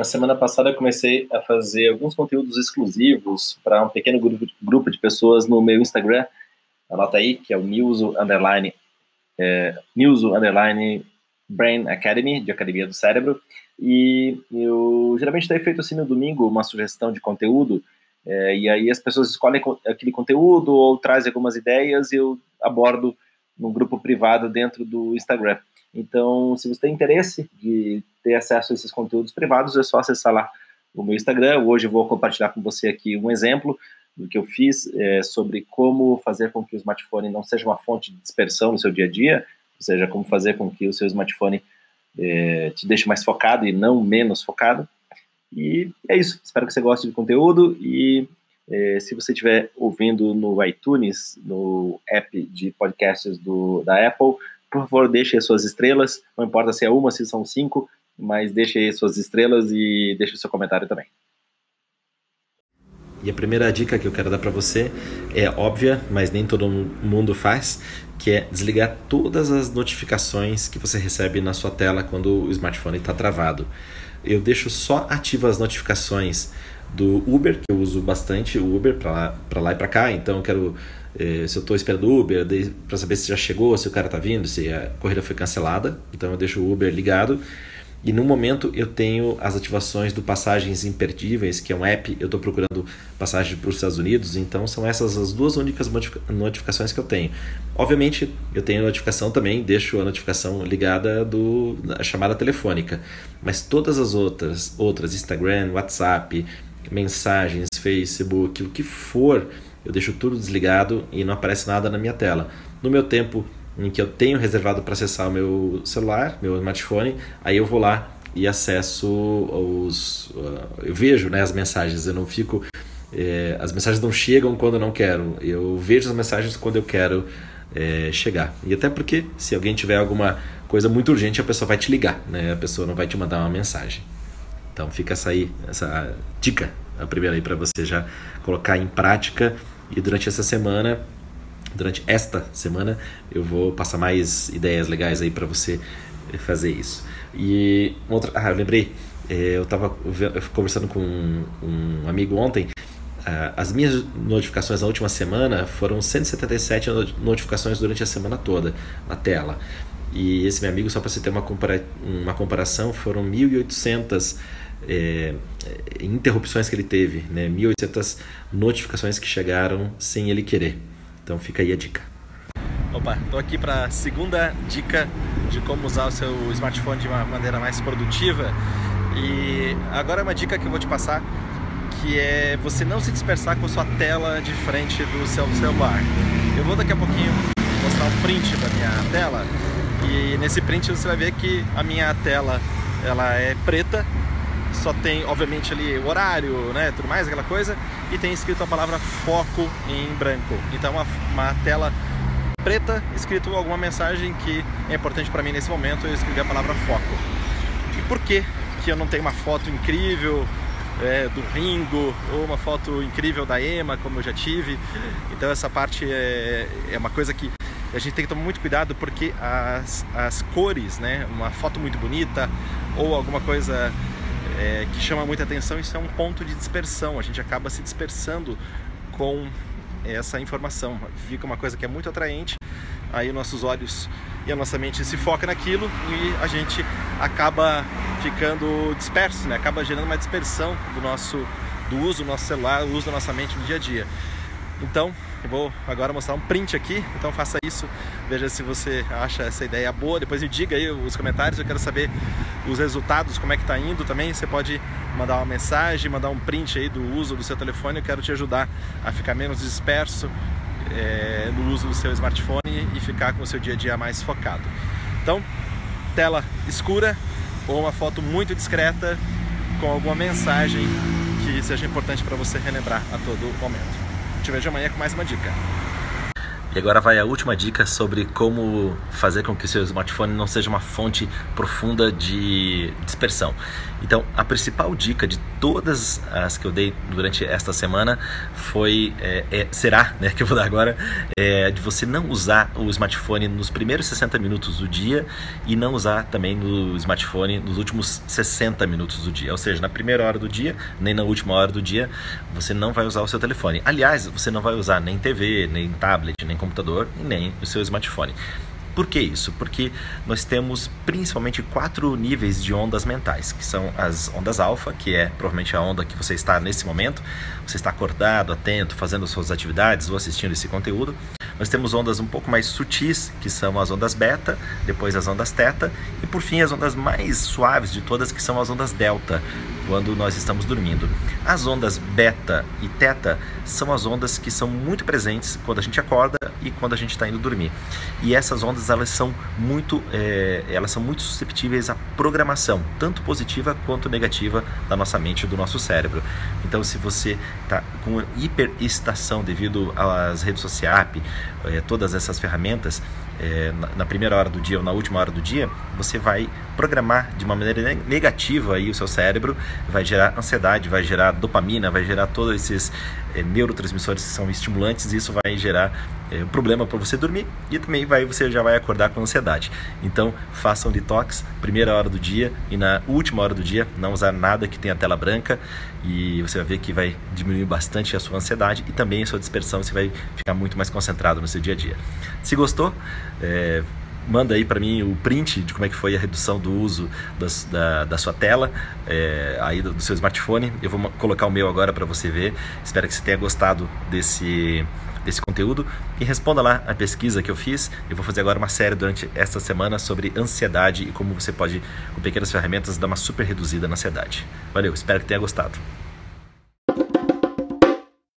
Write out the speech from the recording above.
Na semana passada eu comecei a fazer alguns conteúdos exclusivos para um pequeno grupo, de pessoas no meu Instagram. Anota aí, que é o Newso Underline, é, Underline Brain Academy, de Academia do Cérebro. E eu geralmente tenho feito assim no domingo uma sugestão de conteúdo, é, e aí as pessoas escolhem aquele conteúdo ou trazem algumas ideias e eu abordo num grupo privado dentro do Instagram. Então, se você tem interesse de ter acesso a esses conteúdos privados, é só acessar lá o meu Instagram. Hoje eu vou compartilhar com você aqui um exemplo do que eu fiz é, sobre como fazer com que o smartphone não seja uma fonte de dispersão no seu dia a dia, ou seja, como fazer com que o seu smartphone é, te deixe mais focado e não menos focado. E é isso. Espero que você goste do conteúdo e é, se você estiver ouvindo no iTunes, no app de podcasts do, da Apple, por favor, deixe as suas estrelas. Não importa se é uma, se são cinco, mas deixe suas estrelas e deixe seu comentário também. E a primeira dica que eu quero dar para você é óbvia, mas nem todo mundo faz, que é desligar todas as notificações que você recebe na sua tela quando o smartphone está travado. Eu deixo só ativas as notificações do Uber, que eu uso bastante o Uber para lá, lá e para cá, então eu quero eh, se eu estou esperando o Uber, para saber se já chegou, se o cara está vindo, se a corrida foi cancelada. Então eu deixo o Uber ligado. E no momento eu tenho as ativações do Passagens Imperdíveis, que é um app, eu estou procurando passagem para os Estados Unidos, então são essas as duas únicas notificações que eu tenho. Obviamente eu tenho notificação também, deixo a notificação ligada do a chamada telefônica, mas todas as outras, outras Instagram, WhatsApp, mensagens, Facebook, o que for, eu deixo tudo desligado e não aparece nada na minha tela. No meu tempo em que eu tenho reservado para acessar o meu celular, meu smartphone, aí eu vou lá e acesso os. Uh, eu vejo né, as mensagens, eu não fico. É, as mensagens não chegam quando eu não quero, eu vejo as mensagens quando eu quero é, chegar. E até porque, se alguém tiver alguma coisa muito urgente, a pessoa vai te ligar, né? a pessoa não vai te mandar uma mensagem. Então fica essa aí, essa dica, a primeira aí para você já colocar em prática e durante essa semana, durante esta semana, eu vou passar mais ideias legais aí para você fazer isso. E outra, ah, eu lembrei, é, eu estava conversando com um amigo ontem. As minhas notificações na última semana foram 177 notificações durante a semana toda na tela. E esse meu amigo, só para você ter uma, compara uma comparação, foram 1.800 é, é, interrupções que ele teve, né? 1.800 notificações que chegaram sem ele querer. Então fica aí a dica. Opa, estou aqui para a segunda dica de como usar o seu smartphone de uma maneira mais produtiva. E agora é uma dica que eu vou te passar, que é você não se dispersar com a sua tela de frente do seu celular. Eu vou daqui a pouquinho mostrar um print da minha tela e nesse print você vai ver que a minha tela ela é preta só tem, obviamente, ali o horário, né, tudo mais, aquela coisa, e tem escrito a palavra foco em branco. Então, uma, uma tela preta, escrito alguma mensagem que é importante para mim nesse momento, eu escrevi a palavra foco. E por que que eu não tenho uma foto incrível é, do Ringo ou uma foto incrível da Ema, como eu já tive? Então, essa parte é, é uma coisa que a gente tem que tomar muito cuidado porque as, as cores, né, uma foto muito bonita ou alguma coisa é, que chama muita atenção, isso é um ponto de dispersão. A gente acaba se dispersando com essa informação. Fica uma coisa que é muito atraente, aí nossos olhos e a nossa mente se foca naquilo e a gente acaba ficando disperso, né? acaba gerando uma dispersão do nosso do uso do nosso celular, do uso da nossa mente no dia a dia. Então, eu vou agora mostrar um print aqui, então faça isso, veja se você acha essa ideia boa, depois me diga aí os comentários, eu quero saber os resultados, como é que está indo também, você pode mandar uma mensagem, mandar um print aí do uso do seu telefone, eu quero te ajudar a ficar menos disperso é, no uso do seu smartphone e ficar com o seu dia a dia mais focado. Então, tela escura ou uma foto muito discreta com alguma mensagem que seja importante para você relembrar a todo momento. Te vejo amanhã com mais uma dica. E agora vai a última dica sobre como fazer com que o seu smartphone não seja uma fonte profunda de dispersão. Então, a principal dica de todas as que eu dei durante esta semana foi, é, é, será, né, que eu vou dar agora, é, de você não usar o smartphone nos primeiros 60 minutos do dia e não usar também no smartphone nos últimos 60 minutos do dia. Ou seja, na primeira hora do dia, nem na última hora do dia, você não vai usar o seu telefone. Aliás, você não vai usar nem TV, nem tablet, nem computador e nem o seu smartphone. Por que isso? Porque nós temos principalmente quatro níveis de ondas mentais, que são as ondas alfa, que é provavelmente a onda que você está nesse momento, você está acordado, atento, fazendo suas atividades ou assistindo esse conteúdo. Nós temos ondas um pouco mais sutis, que são as ondas beta, depois as ondas teta e por fim as ondas mais suaves de todas, que são as ondas delta, quando nós estamos dormindo. As ondas beta e teta são as ondas que são muito presentes quando a gente acorda e quando a gente está indo dormir. E essas ondas elas são muito, é, elas são muito susceptíveis à programação, tanto positiva quanto negativa da nossa mente do nosso cérebro. Então, se você está com hiperestação devido às redes sociais, é, todas essas ferramentas, é, na primeira hora do dia ou na última hora do dia, você vai programar de uma maneira negativa aí o seu cérebro, vai gerar ansiedade, vai gerar dopamina, vai gerar todos esses é, neurotransmissores que são estimulantes e isso vai gerar é, um problema para você dormir e também vai, você já vai acordar com ansiedade. Então, faça um detox, primeira hora do dia e na última hora do dia, não usar nada que tenha tela branca e você vai ver que vai diminuir bastante a sua ansiedade e também a sua dispersão, você vai ficar muito mais concentrado no seu dia a dia. Se gostou, é, manda aí para mim o print de como é que foi a redução do uso das, da, da sua tela, é, aí do, do, seu smartphone. Eu vou colocar o meu agora para você ver. Espero que você tenha gostado desse desse conteúdo e responda lá a pesquisa que eu fiz. Eu vou fazer agora uma série durante esta semana sobre ansiedade e como você pode, com pequenas ferramentas, dar uma super reduzida na ansiedade. Valeu, espero que tenha gostado.